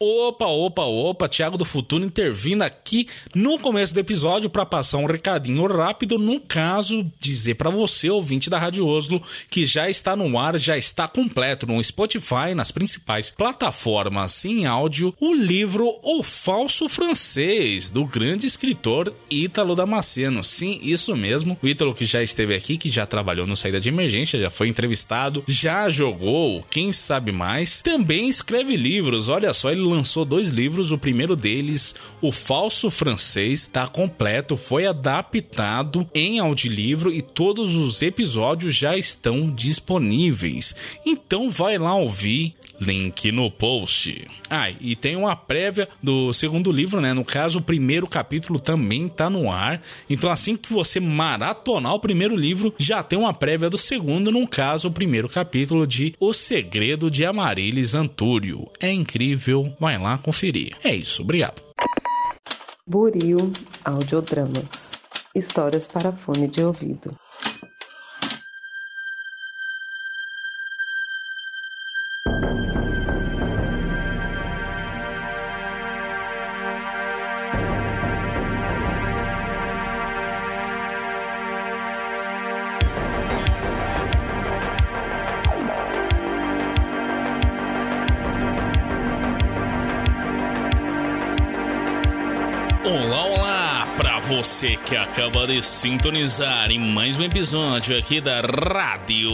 Opa, opa, opa, Thiago do Futuro intervindo aqui no começo do episódio para passar um recadinho rápido, no caso, dizer para você, ouvinte da Rádio Oslo, que já está no ar, já está completo no Spotify, nas principais plataformas em áudio, o livro O Falso Francês, do grande escritor Ítalo Damasceno. Sim, isso mesmo, o Ítalo que já esteve aqui, que já trabalhou no Saída de Emergência, já foi entrevistado, já jogou, quem sabe mais, também escreve livros, olha só, ele lançou dois livros. O primeiro deles, O Falso Francês, está completo, foi adaptado em audiolivro e todos os episódios já estão disponíveis. Então vai lá ouvir link no post. Ah, e tem uma prévia do segundo livro, né? No caso, o primeiro capítulo também tá no ar. Então, assim que você maratonar o primeiro livro, já tem uma prévia do segundo, no caso, o primeiro capítulo de O Segredo de Amarilis Antúrio. É incrível, vai lá conferir. É isso, obrigado. Buril Audiodramas Histórias para fone de ouvido. Você que acaba de sintonizar em mais um episódio aqui da Rádio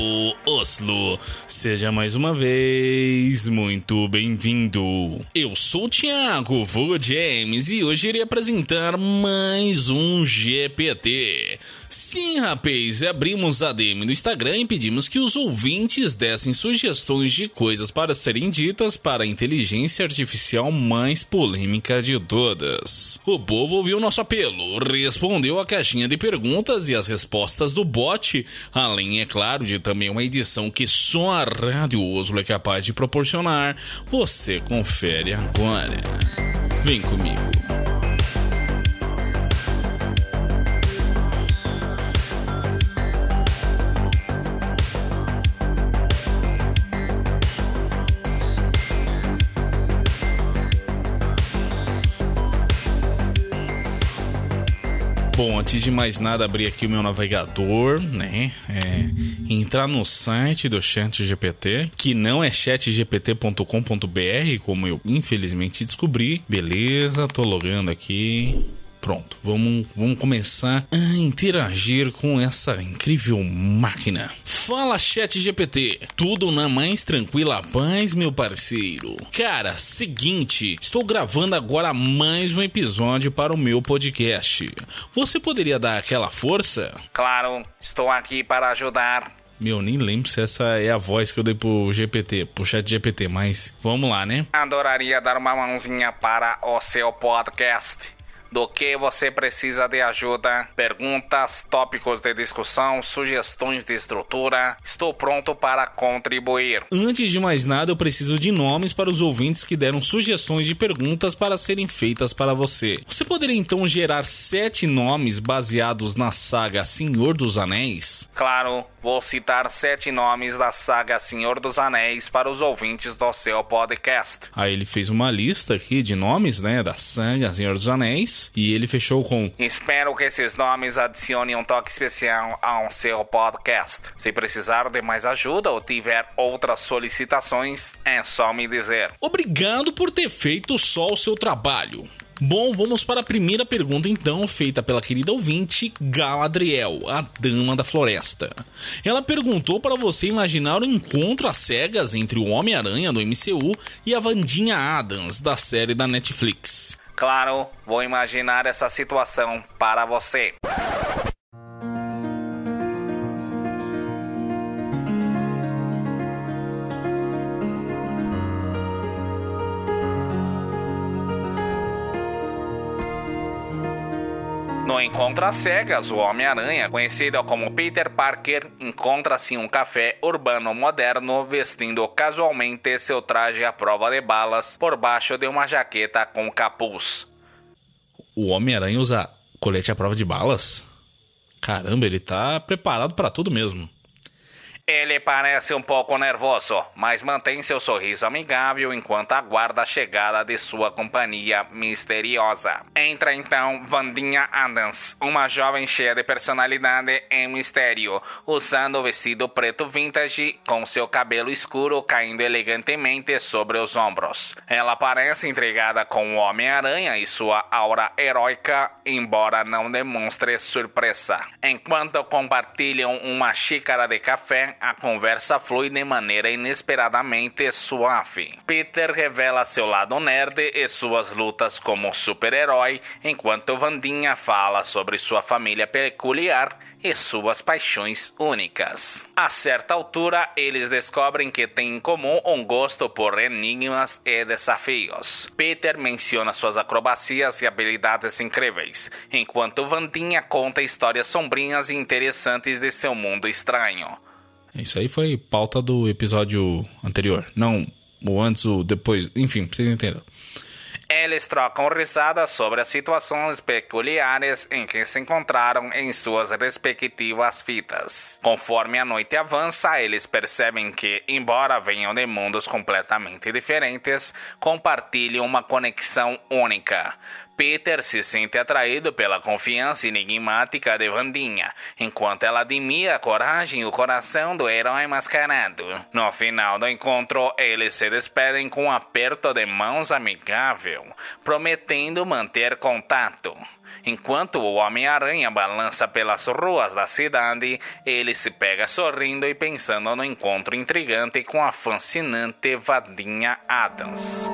Oslo, seja mais uma vez muito bem-vindo. Eu sou o Thiago Vô James e hoje irei apresentar mais um GPT. Sim, rapaz, abrimos a DM no Instagram e pedimos que os ouvintes dessem sugestões de coisas para serem ditas para a inteligência artificial mais polêmica de todas. O povo ouviu nosso apelo, respondeu a caixinha de perguntas e as respostas do bot, além, é claro, de também uma edição que só a Rádio Oslo é capaz de proporcionar. Você confere agora. Vem comigo. Antes de mais nada, abrir aqui o meu navegador, né? É, entrar no site do ChatGPT, que não é chatgpt.com.br, como eu infelizmente descobri. Beleza, tô logando aqui. Pronto, vamos, vamos começar a interagir com essa incrível máquina. Fala, chat GPT. Tudo na mais tranquila paz, meu parceiro. Cara, seguinte, estou gravando agora mais um episódio para o meu podcast. Você poderia dar aquela força? Claro, estou aqui para ajudar. Meu, nem lembro se essa é a voz que eu dei pro GPT, pro chat GPT, mas vamos lá, né? Adoraria dar uma mãozinha para o seu podcast do que você precisa de ajuda, perguntas, tópicos de discussão, sugestões de estrutura. Estou pronto para contribuir. Antes de mais nada, eu preciso de nomes para os ouvintes que deram sugestões de perguntas para serem feitas para você. Você poderia então gerar sete nomes baseados na saga Senhor dos Anéis? Claro, vou citar sete nomes da saga Senhor dos Anéis para os ouvintes do seu podcast. Aí ele fez uma lista aqui de nomes, né, da saga Senhor dos Anéis e ele fechou com: Espero que esses nomes adicionem um toque especial ao seu podcast. Se precisar de mais ajuda ou tiver outras solicitações, é só me dizer. Obrigado por ter feito só o seu trabalho. Bom, vamos para a primeira pergunta então, feita pela querida ouvinte Galadriel, a Dama da Floresta. Ela perguntou para você imaginar o encontro às cegas entre o Homem-Aranha do MCU e a Vandinha Adams da série da Netflix. Claro, vou imaginar essa situação para você. No Encontro às Cegas, o Homem-Aranha, conhecido como Peter Parker, encontra-se em um café urbano moderno vestindo casualmente seu traje à prova de balas por baixo de uma jaqueta com capuz. O Homem-Aranha usa colete à prova de balas? Caramba, ele tá preparado para tudo mesmo. Ele parece um pouco nervoso, mas mantém seu sorriso amigável enquanto aguarda a chegada de sua companhia misteriosa. Entra então Vandinha Adams, uma jovem cheia de personalidade e mistério, usando o vestido preto vintage com seu cabelo escuro caindo elegantemente sobre os ombros. Ela parece intrigada com o Homem-Aranha e sua aura heróica, embora não demonstre surpresa. Enquanto compartilham uma xícara de café, a conversa flui de maneira inesperadamente suave. Peter revela seu lado nerd e suas lutas como super-herói, enquanto Vandinha fala sobre sua família peculiar e suas paixões únicas. A certa altura, eles descobrem que têm em comum um gosto por enigmas e desafios. Peter menciona suas acrobacias e habilidades incríveis, enquanto Vandinha conta histórias sombrinhas e interessantes de seu mundo estranho. Isso aí foi pauta do episódio anterior. Não o antes, o depois. Enfim, vocês entenderam. Eles trocam risadas sobre as situações peculiares em que se encontraram em suas respectivas fitas. Conforme a noite avança, eles percebem que, embora venham de mundos completamente diferentes, compartilham uma conexão única. Peter se sente atraído pela confiança enigmática de Vandinha, enquanto ela admira a coragem e o coração do herói mascarado. No final do encontro, eles se despedem com um aperto de mãos amigável, prometendo manter contato. Enquanto o Homem-Aranha balança pelas ruas da cidade, ele se pega sorrindo e pensando no encontro intrigante com a fascinante Vadinha Adams.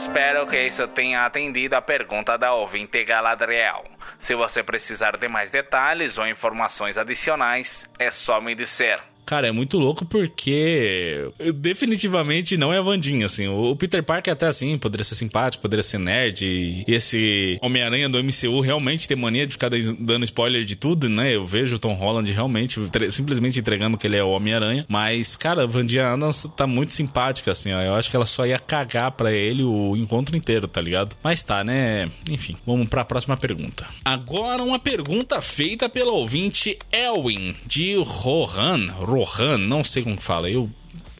Espero que isso tenha atendido a pergunta da ouvinte Galadriel. Se você precisar de mais detalhes ou informações adicionais, é só me dizer. Cara, é muito louco porque definitivamente não é a Vandinha, assim. O Peter Parker até assim, poderia ser simpático, poderia ser nerd. E esse Homem-Aranha do MCU realmente tem mania de ficar dando spoiler de tudo, né? Eu vejo o Tom Holland realmente simplesmente entregando que ele é o Homem-Aranha. Mas, cara, a Vandinha Adams tá muito simpática, assim, ó. Eu acho que ela só ia cagar pra ele o encontro inteiro, tá ligado? Mas tá, né? Enfim, vamos pra próxima pergunta. Agora uma pergunta feita pelo ouvinte Elwin, de Rohan. Rohan, não sei como fala. Eu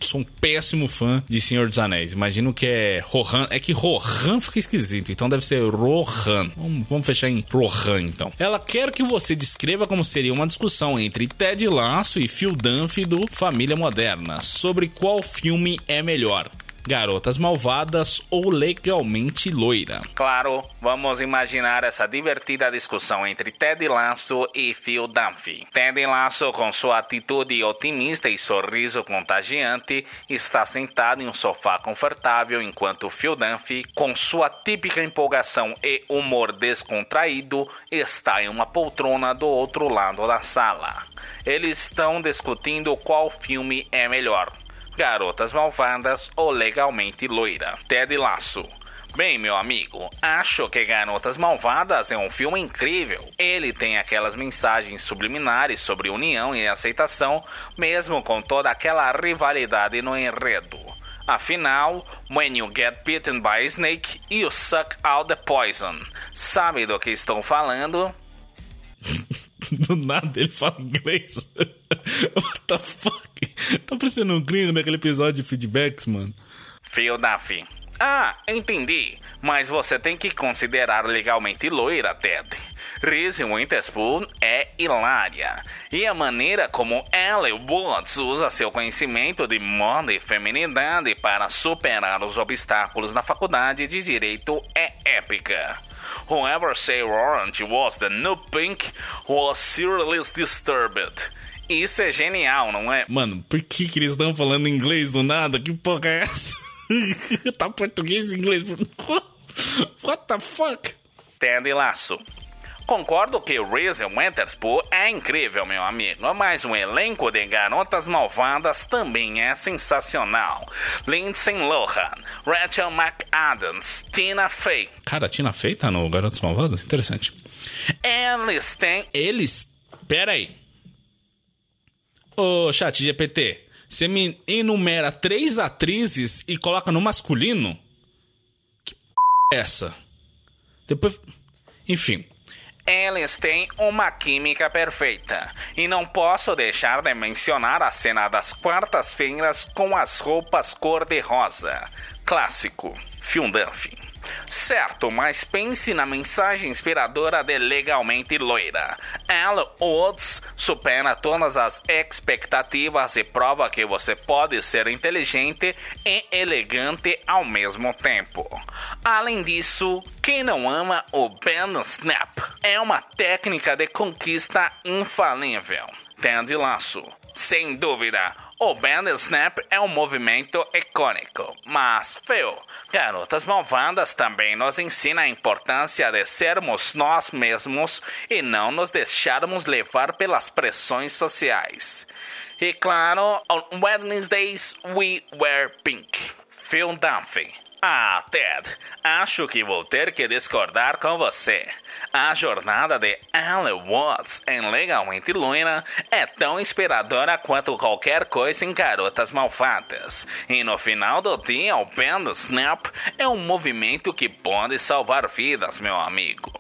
sou um péssimo fã de Senhor dos Anéis. Imagino que é Rohan. É que Rohan fica esquisito, então deve ser Rohan. Vamos, fechar em Rohan, então. Ela quer que você descreva como seria uma discussão entre Ted Lasso e Phil Dunphy do Família Moderna sobre qual filme é melhor. Garotas Malvadas ou Legalmente Loira. Claro, vamos imaginar essa divertida discussão entre Ted Lasso e Phil Dunphy. Ted Lasso, com sua atitude otimista e sorriso contagiante, está sentado em um sofá confortável, enquanto Phil Dunphy, com sua típica empolgação e humor descontraído, está em uma poltrona do outro lado da sala. Eles estão discutindo qual filme é melhor. Garotas Malvadas ou Legalmente Loira. Ted Lasso. Bem, meu amigo, acho que Garotas Malvadas é um filme incrível. Ele tem aquelas mensagens subliminares sobre união e aceitação, mesmo com toda aquela rivalidade no enredo. Afinal, when you get bitten by a snake, you suck out the poison. Sabe do que estou falando? Do nada ele fala inglês. What the fuck? Tá parecendo um gringo naquele episódio de feedbacks, mano. Phil Duffy. Ah, entendi. Mas você tem que considerar legalmente loira, Ted. Reese Witherspoon é hilária. E a maneira como Ellie Woods usa seu conhecimento de moda e feminidade para superar os obstáculos na faculdade de Direito é épica. Whoever say Orange was the new pink was seriously disturbed. Isso é genial, não é? Mano, por que, que eles estão falando inglês do nada? Que porra é essa? tá português e inglês. What the fuck? Ted Laço. Concordo que Reese Witherspoon é incrível, meu amigo, mas o elenco de Garotas Malvadas também é sensacional. Lindsay Lohan, Rachel McAdams, Tina Fey. Cara, Tina Fey tá no Garotas Malvadas? Interessante. Eles têm... Eles? Pera aí. Ô, chat GPT, Você me enumera três atrizes e coloca no masculino? Que p é essa? Depois. Enfim. Eles têm uma química perfeita. E não posso deixar de mencionar a cena das quartas-feiras com as roupas cor-de-rosa. Clássico. Duffy. Certo, mas pense na mensagem inspiradora de Legalmente Loira. Elle Woods supera todas as expectativas e prova que você pode ser inteligente e elegante ao mesmo tempo. Além disso, quem não ama o Ben Snap é uma técnica de conquista infalível. Tende laço. Sem dúvida, o Band Snap é um movimento icônico, mas feio. Garotas Malvadas também nos ensina a importância de sermos nós mesmos e não nos deixarmos levar pelas pressões sociais. E claro, on Wednesdays we wear pink. Phil Dunphy. Ah, Ted, acho que vou ter que discordar com você. A jornada de Alan Watts em Legalmente Loira é tão inspiradora quanto qualquer coisa em Garotas Malfatas. E no final do dia, o Band Snap é um movimento que pode salvar vidas, meu amigo.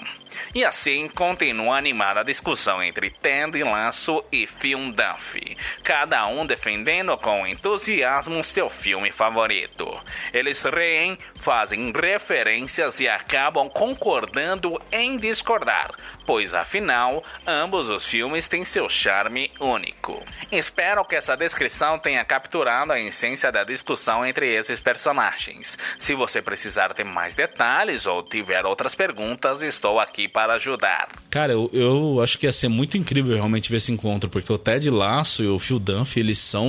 E assim continua animada a discussão entre Ted Lasso e Phil Duffy, cada um defendendo com entusiasmo seu filme favorito. Eles reem, fazem referências e acabam concordando em discordar, pois afinal, ambos os filmes têm seu charme único. Espero que essa descrição tenha capturado a essência da discussão entre esses personagens. Se você precisar de mais detalhes ou tiver outras perguntas, estou aqui para ajudar. Cara, eu, eu acho que ia ser muito incrível realmente ver esse encontro, porque o Ted Lasso e o Phil Dunphy, eles são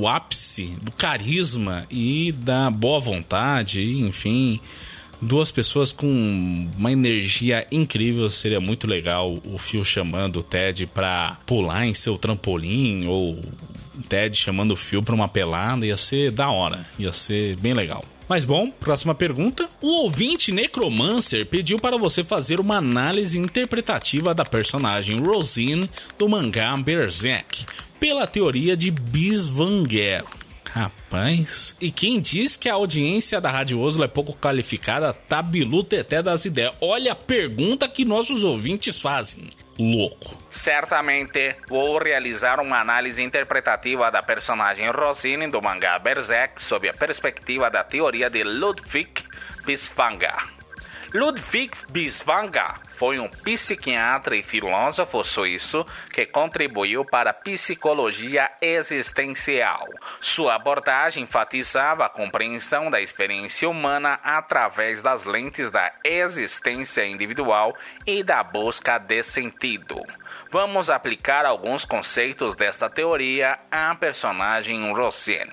o ápice do carisma e da boa vontade, enfim duas pessoas com uma energia incrível. Seria muito legal o Phil chamando o Ted pra pular em seu trampolim ou o Ted chamando o Phil pra uma pelada. Ia ser da hora, ia ser bem legal. Mas bom, próxima pergunta. O ouvinte Necromancer pediu para você fazer uma análise interpretativa da personagem Rosine do mangá Berserk, pela teoria de Bisvanger. Rapaz, e quem diz que a audiência da Rádio Oslo é pouco qualificada, tá até das ideias. Olha a pergunta que nossos ouvintes fazem. Louco. Certamente vou realizar uma análise interpretativa da personagem Rosine do mangá Berserk sob a perspectiva da teoria de Ludwig Biswanger. Ludwig Biswanger foi um psiquiatra e filósofo suíço que contribuiu para a psicologia existencial. Sua abordagem enfatizava a compreensão da experiência humana através das lentes da existência individual e da busca de sentido. Vamos aplicar alguns conceitos desta teoria à personagem Rosine.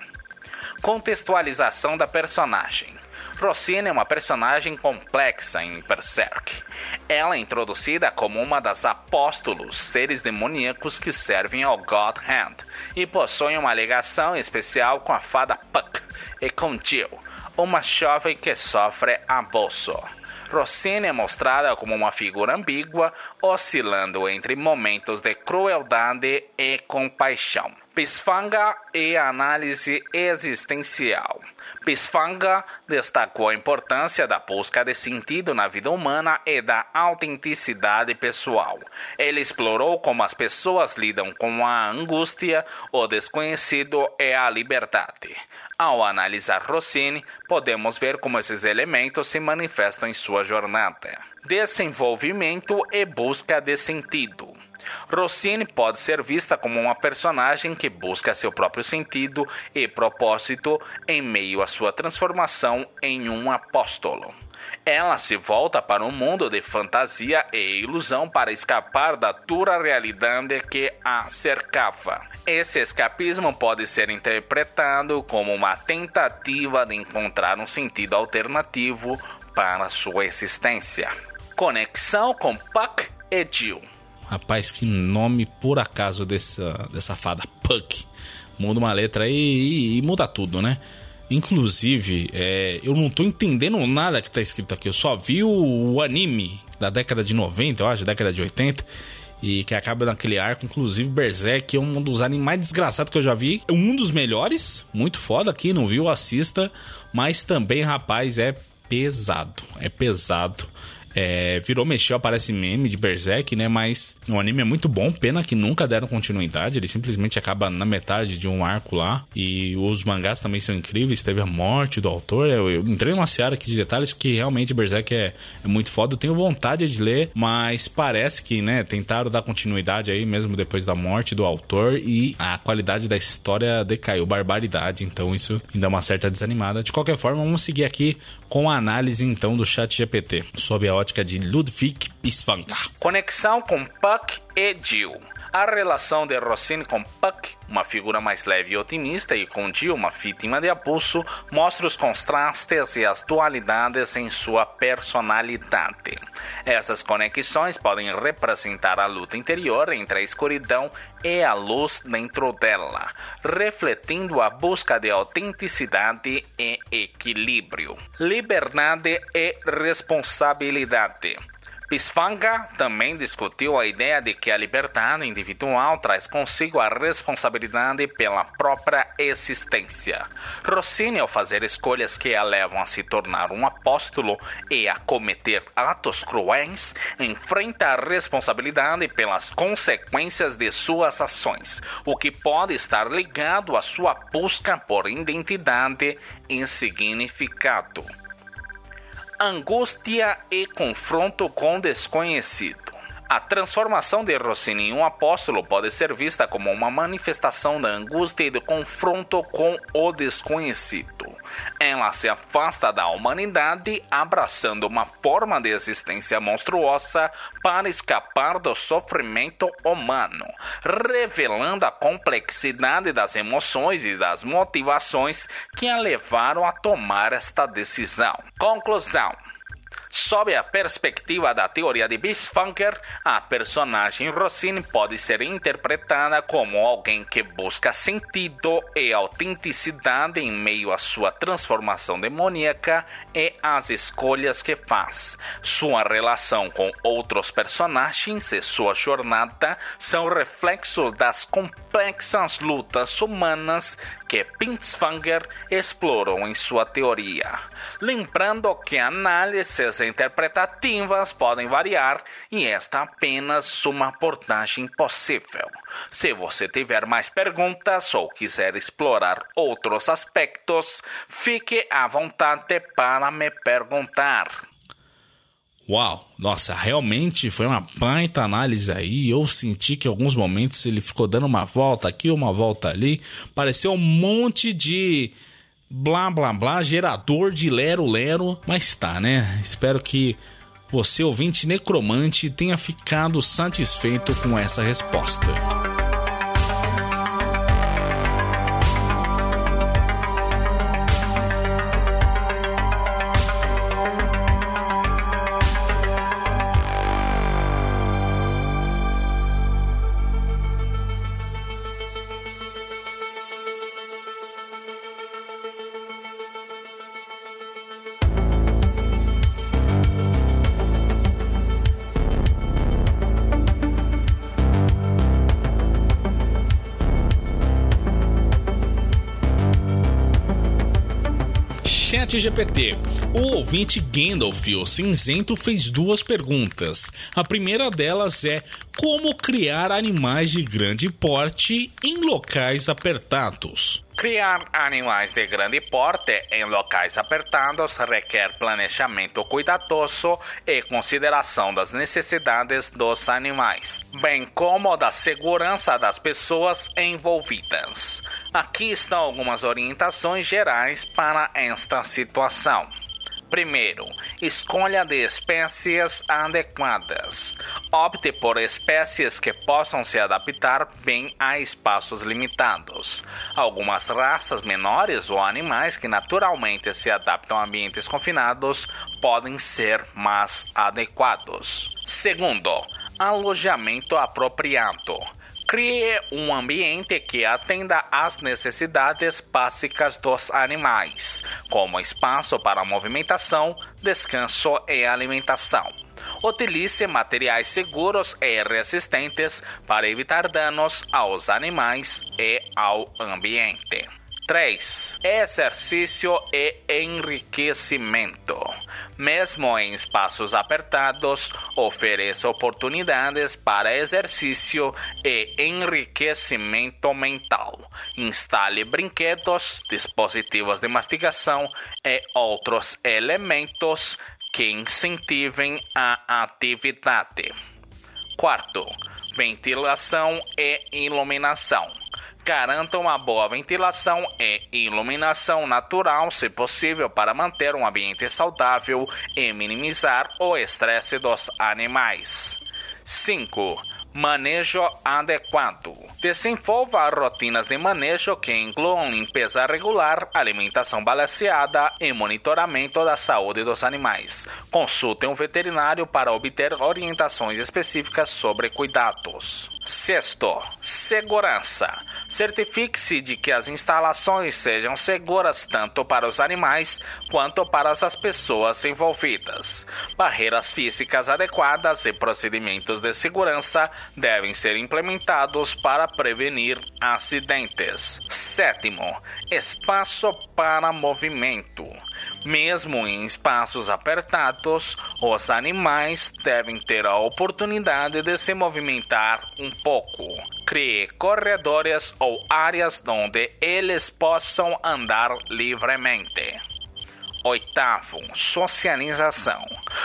Contextualização da personagem. Procine é uma personagem complexa em Berserk. Ela é introduzida como uma das apóstolos, seres demoníacos que servem ao God Hand, e possui uma ligação especial com a fada Puck e com Jill, uma jovem que sofre abuso. Rossini é mostrada como uma figura ambígua, oscilando entre momentos de crueldade e compaixão. Pisfanga e análise existencial. Pisfanga destacou a importância da busca de sentido na vida humana e da autenticidade pessoal. Ele explorou como as pessoas lidam com a angústia, o desconhecido e a liberdade. Ao analisar Rossini, podemos ver como esses elementos se manifestam em sua jornada. Desenvolvimento e busca de sentido. Rossini pode ser vista como uma personagem que busca seu próprio sentido e propósito em meio à sua transformação em um apóstolo. Ela se volta para um mundo de fantasia e ilusão para escapar da dura realidade que a cercava. Esse escapismo pode ser interpretado como uma tentativa de encontrar um sentido alternativo para sua existência. Conexão com Puck e Jill. Rapaz, que nome por acaso dessa, dessa fada Puck. Muda uma letra aí e, e, muda tudo, né? Inclusive, é, eu não tô entendendo nada que tá escrito aqui. Eu só vi o, o, anime da década de 90, eu acho, década de 80. e que acaba naquele arco. Inclusive, Berserk é um dos animes mais desgraçados que eu já vi. Um dos melhores, muito foda aqui, não viu? Assista. Mas também, rapaz, é pesado. É pesado. É, virou, mexeu, aparece meme de Berserk, né? Mas o anime é muito bom, pena que nunca deram continuidade. Ele simplesmente acaba na metade de um arco lá. E os mangás também são incríveis. Teve a morte do autor. Eu, eu entrei numa seara aqui de detalhes que realmente Berserk é, é, muito foda. Eu tenho vontade de ler, mas parece que, né, tentaram dar continuidade aí mesmo depois da morte do autor. E a qualidade da história decaiu, barbaridade. Então isso me dá uma certa desanimada. De qualquer forma, vamos seguir aqui com a análise então do chat GPT sob a ótica de Ludwig Biswanger. Conexão com Puck e Jill. A relação de Rossini com Puck, uma figura mais leve e otimista, e com Jill, uma vítima de abuso, mostra os contrastes e as dualidades em sua personalidade. Essas conexões podem representar a luta interior entre a escuridão e a luz dentro dela, refletindo a busca de autenticidade e equilíbrio, liberdade e responsabilidade. Pisfanga também discutiu a ideia de que a liberdade individual traz consigo a responsabilidade pela própria existência. Rossini, ao fazer escolhas que a levam a se tornar um apóstolo e a cometer atos cruéis, enfrenta a responsabilidade pelas consequências de suas ações, o que pode estar ligado à sua busca por identidade e significado angústia e confronto com desconhecido. A transformação de Rossini em um apóstolo pode ser vista como uma manifestação da angústia e do confronto com o desconhecido. Ela se afasta da humanidade, abraçando uma forma de existência monstruosa para escapar do sofrimento humano, revelando a complexidade das emoções e das motivações que a levaram a tomar esta decisão. Conclusão. Sob a perspectiva da teoria de Bisfunker, a personagem Rossini pode ser interpretada como alguém que busca sentido e autenticidade em meio à sua transformação demoníaca e às escolhas que faz. Sua relação com outros personagens e sua jornada são reflexos das complexas lutas humanas que Binswanger explorou em sua teoria. Lembrando que análises interpretativas podem variar e esta é apenas uma abordagem possível. Se você tiver mais perguntas ou quiser explorar outros aspectos, fique à vontade para me perguntar. Uau, nossa, realmente foi uma baita análise aí. Eu senti que em alguns momentos ele ficou dando uma volta aqui, uma volta ali. Pareceu um monte de blá blá blá, gerador de lero lero, mas tá, né? Espero que você, ouvinte necromante, tenha ficado satisfeito com essa resposta. GPT. O ouvinte Gandalf, o cinzento, fez duas perguntas. A primeira delas é como criar animais de grande porte em locais apertados. Criar animais de grande porte em locais apertados requer planejamento cuidadoso e consideração das necessidades dos animais, bem como da segurança das pessoas envolvidas. Aqui estão algumas orientações gerais para esta situação. Primeiro, escolha de espécies adequadas. Opte por espécies que possam se adaptar bem a espaços limitados. Algumas raças menores ou animais que naturalmente se adaptam a ambientes confinados podem ser mais adequados. Segundo, alojamento apropriado. Crie um ambiente que atenda às necessidades básicas dos animais, como espaço para movimentação, descanso e alimentação. Utilize materiais seguros e resistentes para evitar danos aos animais e ao ambiente. 3. Exercício e enriquecimento. Mesmo em espaços apertados, ofereça oportunidades para exercício e enriquecimento mental. Instale brinquedos, dispositivos de mastigação e outros elementos que incentivem a atividade. Quarto, ventilação e iluminação garanta uma boa ventilação e iluminação natural, se possível, para manter um ambiente saudável e minimizar o estresse dos animais. 5 Manejo adequado. Desenvolva rotinas de manejo que incluam limpeza regular, alimentação balanceada e monitoramento da saúde dos animais. Consulte um veterinário para obter orientações específicas sobre cuidados. Sexto, segurança. Certifique-se de que as instalações sejam seguras tanto para os animais quanto para as pessoas envolvidas. Barreiras físicas adequadas e procedimentos de segurança devem ser implementados para prevenir acidentes. Sétimo, espaço para movimento. Mesmo em espaços apertados, os animais devem ter a oportunidade de se movimentar um pouco. Crie corredores ou áreas onde eles possam andar livremente. Oitavo, socialização.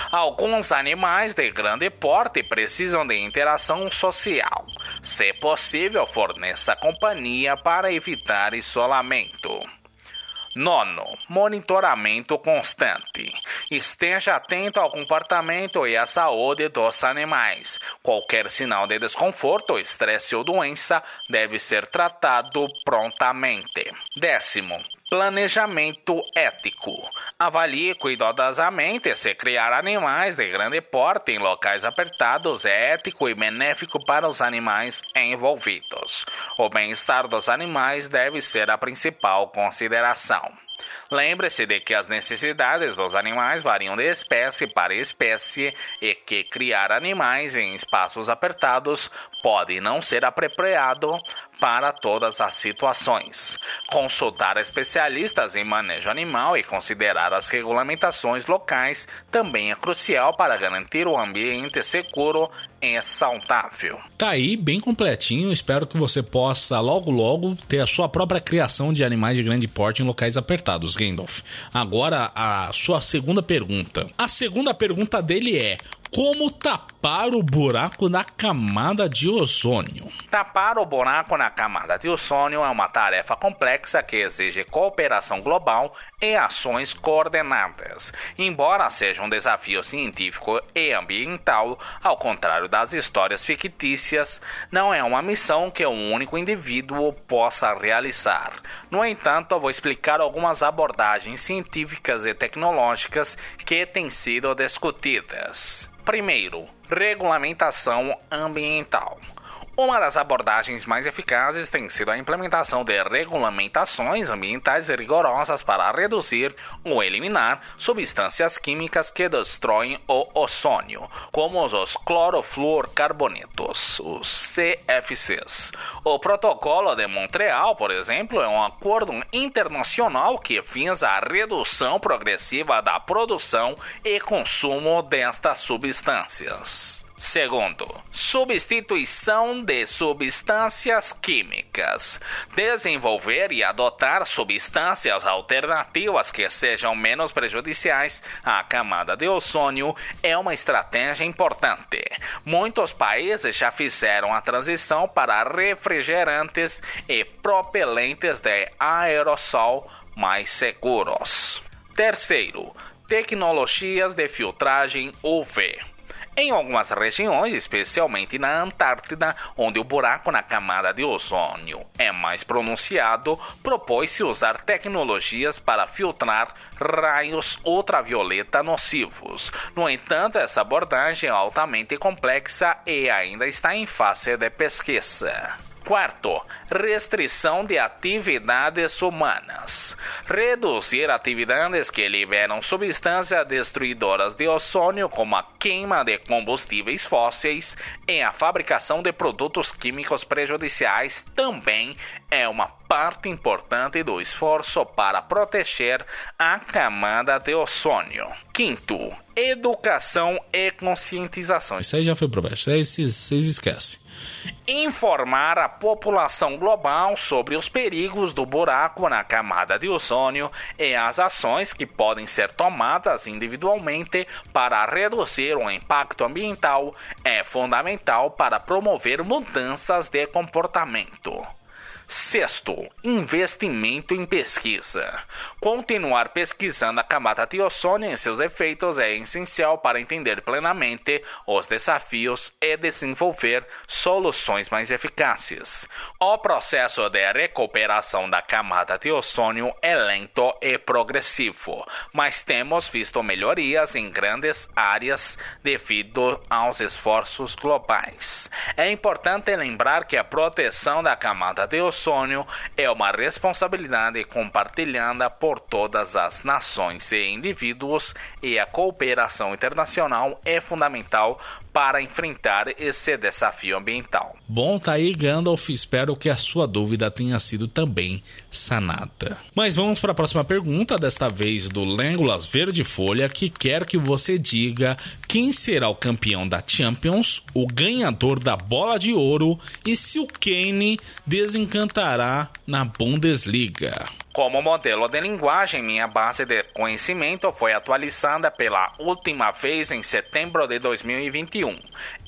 Alguns animais de grande porte precisam de interação social. Se possível, forneça companhia para evitar isolamento. Nono, monitoramento constante. Esteja atento ao comportamento e à saúde dos animais. Qualquer sinal de desconforto, estresse ou doença deve ser tratado prontamente. Décimo, Planejamento ético. Avalie cuidadosamente se criar animais de grande porte em locais apertados é ético e benéfico para os animais envolvidos. O bem-estar dos animais deve ser a principal consideração. Lembre-se de que as necessidades dos animais variam de espécie para espécie e que criar animais em espaços apertados pode não ser apropriado para todas as situações. Consultar especialistas em manejo animal e considerar as regulamentações locais também é crucial para garantir um ambiente seguro e saudável. Tá aí bem completinho. Espero que você possa logo logo ter a sua própria criação de animais de grande porte em locais apertados, Gandalf. Agora a sua segunda pergunta. A segunda pergunta dele é: como tapar o buraco na camada de ozônio? Tapar o buraco na camada de ozônio é uma tarefa complexa que exige cooperação global e ações coordenadas. Embora seja um desafio científico e ambiental, ao contrário das histórias fictícias, não é uma missão que um único indivíduo possa realizar. No entanto, vou explicar algumas abordagens científicas e tecnológicas que têm sido discutidas. Primeiro, regulamentação ambiental. Uma das abordagens mais eficazes tem sido a implementação de regulamentações ambientais rigorosas para reduzir ou eliminar substâncias químicas que destroem o ozônio, como os clorofluorcarbonetos, os CFCs. O Protocolo de Montreal, por exemplo, é um acordo internacional que visa a redução progressiva da produção e consumo destas substâncias. Segundo, substituição de substâncias químicas. Desenvolver e adotar substâncias alternativas que sejam menos prejudiciais à camada de ozônio é uma estratégia importante. Muitos países já fizeram a transição para refrigerantes e propelentes de aerossol mais seguros. Terceiro, tecnologias de filtragem UV. Em algumas regiões, especialmente na Antártida, onde o buraco na camada de ozônio é mais pronunciado, propôs-se usar tecnologias para filtrar raios ultravioleta nocivos. No entanto, essa abordagem é altamente complexa e ainda está em fase de pesquisa. Quarto, restrição de atividades humanas. Reduzir atividades que liberam substâncias destruidoras de ozônio, como a queima de combustíveis fósseis e a fabricação de produtos químicos prejudiciais, também é uma parte importante do esforço para proteger a camada de ozônio. Quinto, educação e conscientização. Isso aí já foi pro isso aí vocês esquecem informar a população global sobre os perigos do buraco na camada de ozônio e as ações que podem ser tomadas individualmente para reduzir o impacto ambiental é fundamental para promover mudanças de comportamento. Sexto, investimento em pesquisa. Continuar pesquisando a camada de ozônio e seus efeitos é essencial para entender plenamente os desafios e desenvolver soluções mais eficazes. O processo de recuperação da camada de ozônio é lento e progressivo, mas temos visto melhorias em grandes áreas devido aos esforços globais. É importante lembrar que a proteção da camada de ozônio é uma responsabilidade compartilhada por todas as nações e indivíduos e a cooperação internacional é fundamental para enfrentar esse desafio ambiental. Bom, tá aí Gandalf, espero que a sua dúvida tenha sido também sanada. Mas vamos para a próxima pergunta, desta vez do Legolas Verde Folha, que quer que você diga quem será o campeão da Champions, o ganhador da Bola de Ouro e se o Kane desencantará na Bundesliga. Como modelo de linguagem, minha base de conhecimento foi atualizada pela última vez em setembro de 2021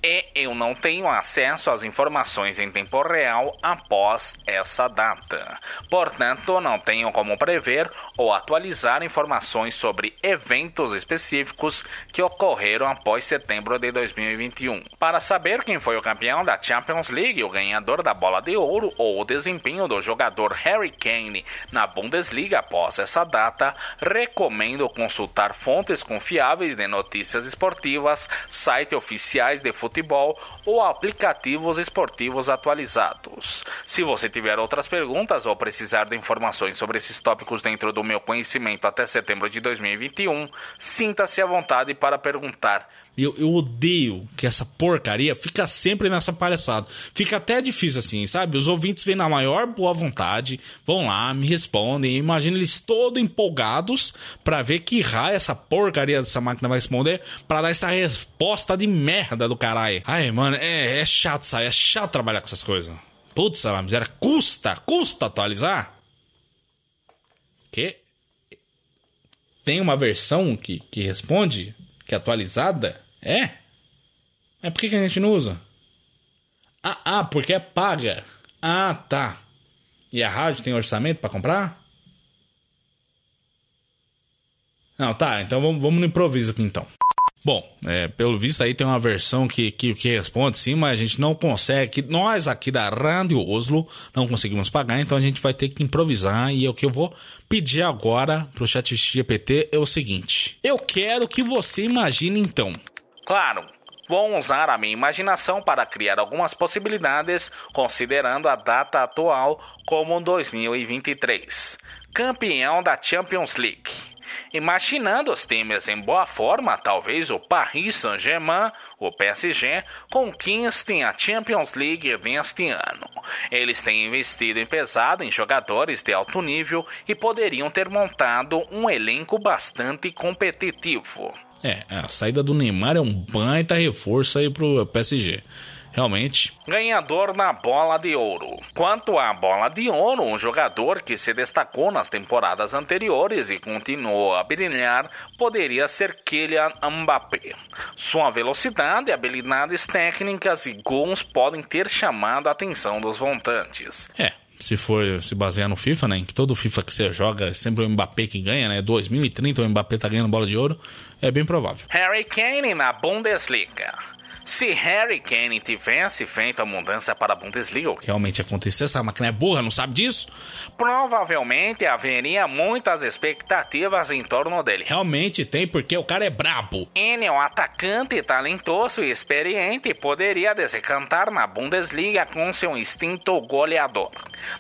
e eu não tenho acesso às informações em tempo real após essa data. Portanto, não tenho como prever ou atualizar informações sobre eventos específicos que ocorreram após setembro de 2021. Para saber quem foi o campeão da Champions League, o ganhador da bola de ouro ou o desempenho do jogador Harry Kane na Bundesliga após essa data, recomendo consultar fontes confiáveis de notícias esportivas, sites oficiais de futebol ou aplicativos esportivos atualizados. Se você tiver outras perguntas ou precisar de informações sobre esses tópicos dentro do meu conhecimento até setembro de 2021, sinta-se à vontade para perguntar. Eu, eu odeio que essa porcaria fica sempre nessa palhaçada. Fica até difícil assim, sabe? Os ouvintes vêm na maior boa vontade, vão lá, me respondem. Imagina eles todos empolgados para ver que raio essa porcaria dessa máquina vai responder para dar essa resposta de merda do caralho. Ai, mano, é, é chato sair, é chato trabalhar com essas coisas. Putz, lá, miséria, custa, custa atualizar. Que? Tem uma versão que, que responde, que é atualizada? É? Mas por que, a gente não usa? Ah, ah, porque é paga. Ah, tá. E a rádio tem orçamento para comprar? Não, tá. Então vamos, vamos no improviso aqui então. Bom, é, pelo visto aí tem uma versão que, que, que, responde sim, mas a gente não consegue. Nós aqui da Rádio Oslo não conseguimos pagar, então a gente vai ter que improvisar. E o que eu vou pedir agora pro chat GPT é o seguinte: Eu quero que você imagine então Claro, vou usar a minha imaginação para criar algumas possibilidades, considerando a data atual como 2023. Campeão da Champions League. Imaginando os times em boa forma, talvez o Paris Saint-Germain, o PSG, conquistem a Champions League neste ano. Eles têm investido em pesado em jogadores de alto nível e poderiam ter montado um elenco bastante competitivo. É, a saída do Neymar é um baita reforço aí pro PSG. Realmente. Ganhador na bola de ouro. Quanto à bola de ouro, um jogador que se destacou nas temporadas anteriores e continuou a brilhar poderia ser Kylian Mbappé. Sua velocidade, habilidades técnicas e gols podem ter chamado a atenção dos votantes. É, se for se basear no FIFA, né? Em que todo FIFA que você joga é sempre o Mbappé que ganha, né? 2030 o Mbappé tá ganhando bola de ouro, é bem provável. Harry Kane na Bundesliga. Se Harry Kane tivesse feito a mudança para a Bundesliga, o que realmente aconteceu, essa máquina é burra, não sabe disso? Provavelmente haveria muitas expectativas em torno dele. Realmente tem, porque o cara é brabo. Ele é um atacante talentoso e experiente e poderia desencantar na Bundesliga com seu instinto goleador.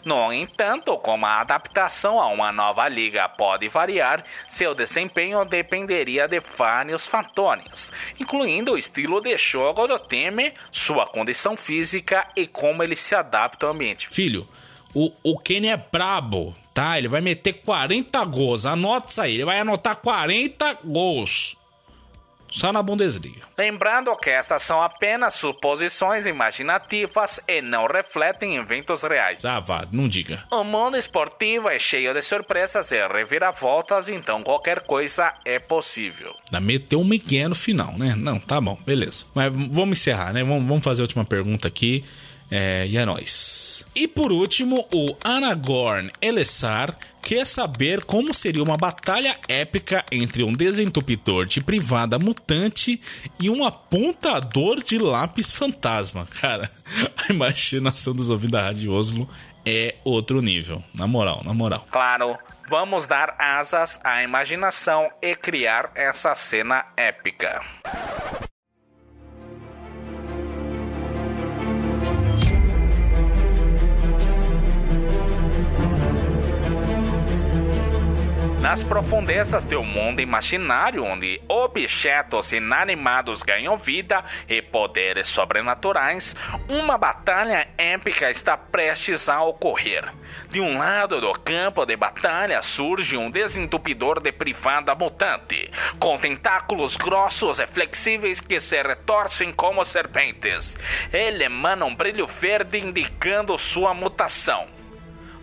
No entanto, como a adaptação a uma nova liga pode variar, seu desempenho dependeria de vários fatores, incluindo o estilo de jogo do time, sua condição física e como ele se adapta ao ambiente. Filho, o, o Kenny é brabo, tá? Ele vai meter 40 gols. Anota isso aí, ele vai anotar 40 gols só na Bundesliga. Lembrando que estas são apenas suposições imaginativas e não refletem eventos reais. Ah, vá, não diga. O mundo esportivo é cheio de surpresas e reviravoltas, então qualquer coisa é possível. Da meteu um Miguel no final, né? Não, tá bom, beleza. Mas vamos encerrar, né? Vamos, vamos fazer a última pergunta aqui. É, e é nóis. E por último, o Aragorn Elessar quer saber como seria uma batalha épica entre um desentupidor de privada mutante e um apontador de lápis fantasma. Cara, a imaginação dos ouvintes da Rádio Oslo é outro nível. Na moral, na moral. Claro, vamos dar asas à imaginação e criar essa cena épica. Nas profundezas do mundo imaginário, onde objetos inanimados ganham vida e poderes sobrenaturais, uma batalha épica está prestes a ocorrer. De um lado do campo de batalha surge um desentupidor de privada mutante, com tentáculos grossos e flexíveis que se retorcem como serpentes. Ele emana um brilho verde indicando sua mutação.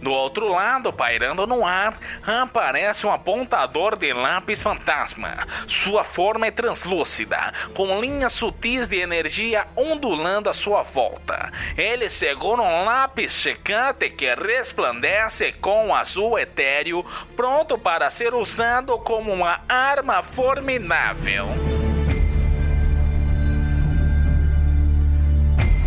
Do outro lado, pairando no ar, aparece um apontador de lápis fantasma. Sua forma é translúcida, com linhas sutis de energia ondulando à sua volta. Ele segura um lápis checante que resplandece com um azul etéreo, pronto para ser usado como uma arma formidável.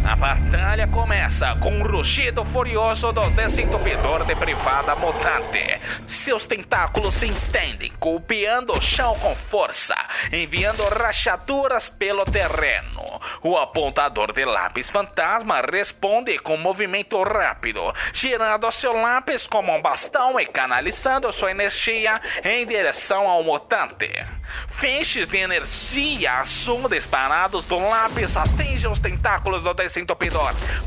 A batalha começa com um rugido furioso do desentupidor de privada mutante. Seus tentáculos se estendem, golpeando o chão com força, enviando rachaduras pelo terreno. O apontador de lápis fantasma responde com movimento rápido, girando seu lápis como um bastão e canalizando sua energia em direção ao mutante. Feixes de energia azul disparados do lápis atingem os tentáculos do desentupidor,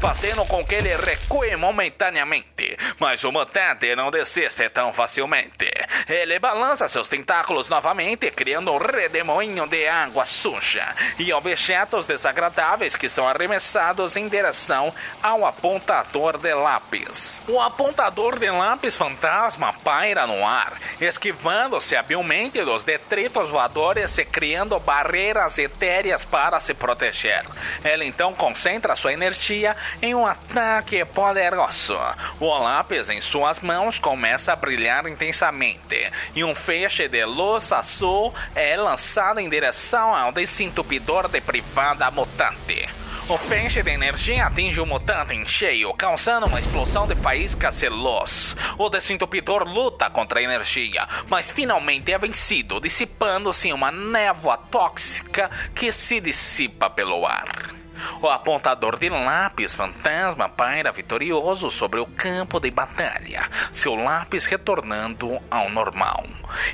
fazendo com que ele recue momentaneamente. Mas o mutante não desiste tão facilmente. Ele balança seus tentáculos novamente, criando um redemoinho de água suja e objetos desagradáveis que são arremessados em direção ao apontador de lápis. O apontador de lápis fantasma paira no ar, esquivando-se habilmente dos detritos voadores e criando barreiras etéreas para se proteger. Ele então concentra sua energia em um ataque poderoso. O lápis em suas mãos começa a brilhar intensamente e um feixe de luz azul é lançado em direção ao desentupidor de privada mutante. O peixe de energia atinge o mutante em cheio, causando uma explosão de faíscas e luz. O desentupidor luta contra a energia, mas finalmente é vencido, dissipando-se em uma névoa tóxica que se dissipa pelo ar. O apontador de lápis fantasma paira vitorioso sobre o campo de batalha, seu lápis retornando ao normal.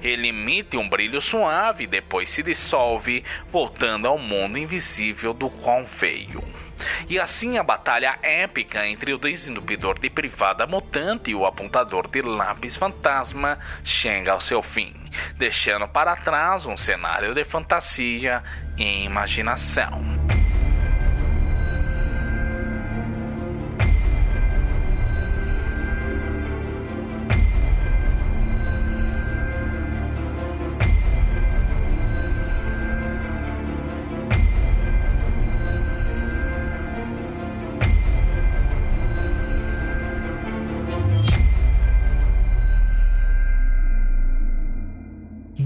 Ele emite um brilho suave e depois se dissolve, voltando ao mundo invisível do qual veio. E assim a batalha épica entre o desentupidor de privada mutante e o apontador de lápis fantasma chega ao seu fim, deixando para trás um cenário de fantasia e imaginação.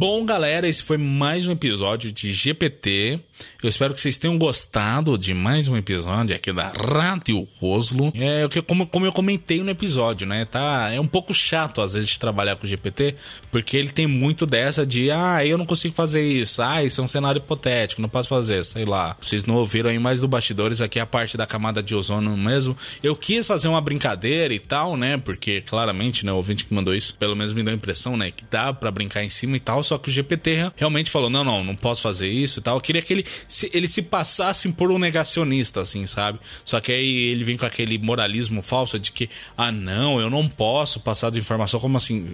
Bom, galera, esse foi mais um episódio de GPT. Eu espero que vocês tenham gostado de mais um episódio aqui da Rádio Oslo. É que como, como eu comentei no episódio, né? Tá, é um pouco chato às vezes de trabalhar com o GPT, porque ele tem muito dessa de ah, eu não consigo fazer isso. Ah, isso é um cenário hipotético, não posso fazer, sei lá. Vocês não ouviram aí mais do bastidores aqui a parte da camada de ozônio mesmo. Eu quis fazer uma brincadeira e tal, né? Porque claramente, né, o ouvinte que mandou isso, pelo menos me deu a impressão, né, que dá para brincar em cima e tal, só que o GPT realmente falou: "Não, não, não posso fazer isso" e tal. Eu queria que ele se, ele se passasse por um negacionista, assim, sabe? Só que aí ele vem com aquele moralismo falso de que, ah, não, eu não posso passar desinformação, como assim?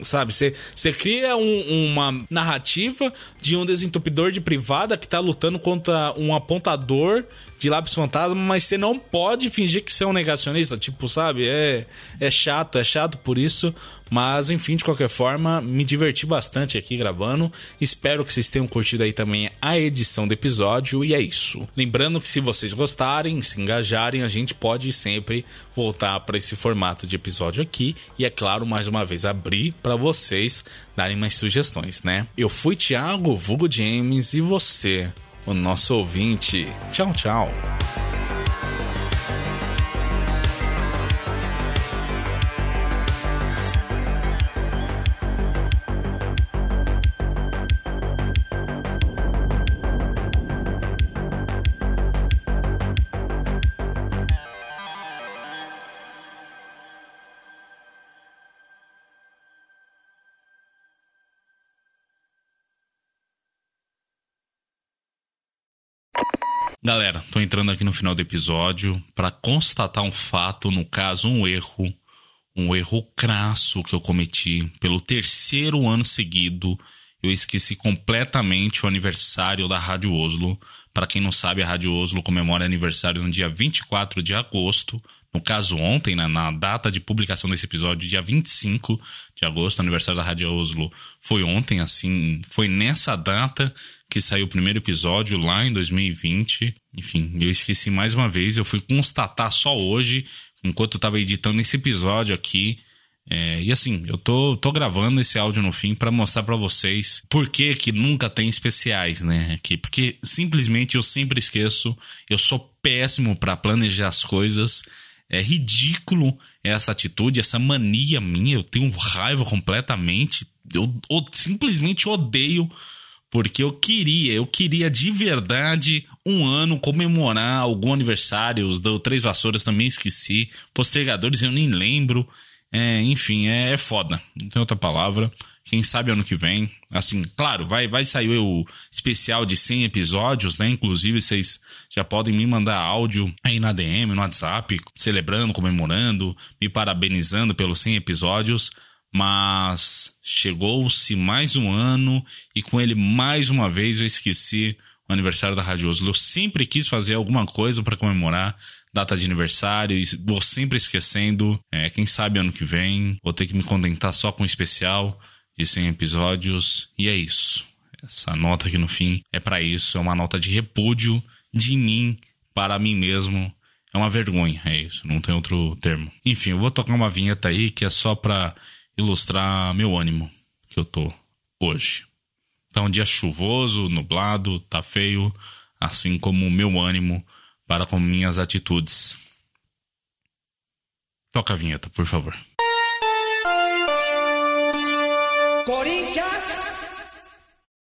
sabe? Você cria um, uma narrativa de um desentupidor de privada que tá lutando contra um apontador de lápis fantasma, mas você não pode fingir que você é um negacionista, tipo, sabe? É, é chato, é chato por isso, mas enfim, de qualquer forma, me diverti bastante aqui gravando. Espero que vocês tenham curtido aí também a edição do episódio e é isso. Lembrando que se vocês gostarem, se engajarem, a gente pode sempre voltar para esse formato de episódio aqui e é claro, mais uma vez abrir para vocês darem mais sugestões, né? Eu fui Thiago, vulgo James e você o nosso ouvinte. Tchau, tchau. Galera, tô entrando aqui no final do episódio para constatar um fato, no caso, um erro, um erro crasso que eu cometi pelo terceiro ano seguido. Eu esqueci completamente o aniversário da Rádio Oslo. Para quem não sabe, a Rádio Oslo comemora aniversário no dia 24 de agosto. No caso, ontem, né, na data de publicação desse episódio, dia 25 de agosto, aniversário da Rádio Oslo, foi ontem, assim, foi nessa data que saiu o primeiro episódio lá em 2020. Enfim, eu esqueci mais uma vez, eu fui constatar só hoje, enquanto eu tava editando esse episódio aqui. É, e assim, eu tô, tô gravando esse áudio no fim para mostrar para vocês por que, que nunca tem especiais, né? Aqui, porque simplesmente eu sempre esqueço, eu sou péssimo para planejar as coisas. É ridículo essa atitude, essa mania minha. Eu tenho raiva completamente. Eu, eu simplesmente odeio porque eu queria, eu queria de verdade um ano comemorar algum aniversário. Os do Três Vassouras também esqueci. Postergadores eu nem lembro. É, enfim, é, é foda. Não tem outra palavra. Quem sabe ano que vem. Assim, claro, vai, vai sair o especial de 100 episódios, né? Inclusive, vocês já podem me mandar áudio aí na DM, no WhatsApp, celebrando, comemorando, me parabenizando pelos 100 episódios. Mas chegou-se mais um ano e com ele mais uma vez eu esqueci o aniversário da Rádio Oslo. Eu sempre quis fazer alguma coisa para comemorar data de aniversário e vou sempre esquecendo. É, quem sabe ano que vem vou ter que me contentar só com um especial de 100 episódios e é isso. Essa nota aqui no fim é para isso, é uma nota de repúdio de mim para mim mesmo. É uma vergonha, é isso, não tem outro termo. Enfim, eu vou tocar uma vinheta aí que é só pra ilustrar meu ânimo que eu tô hoje. Tá um dia chuvoso, nublado, tá feio, assim como o meu ânimo para com minhas atitudes. Toca a vinheta, por favor. Corinchas.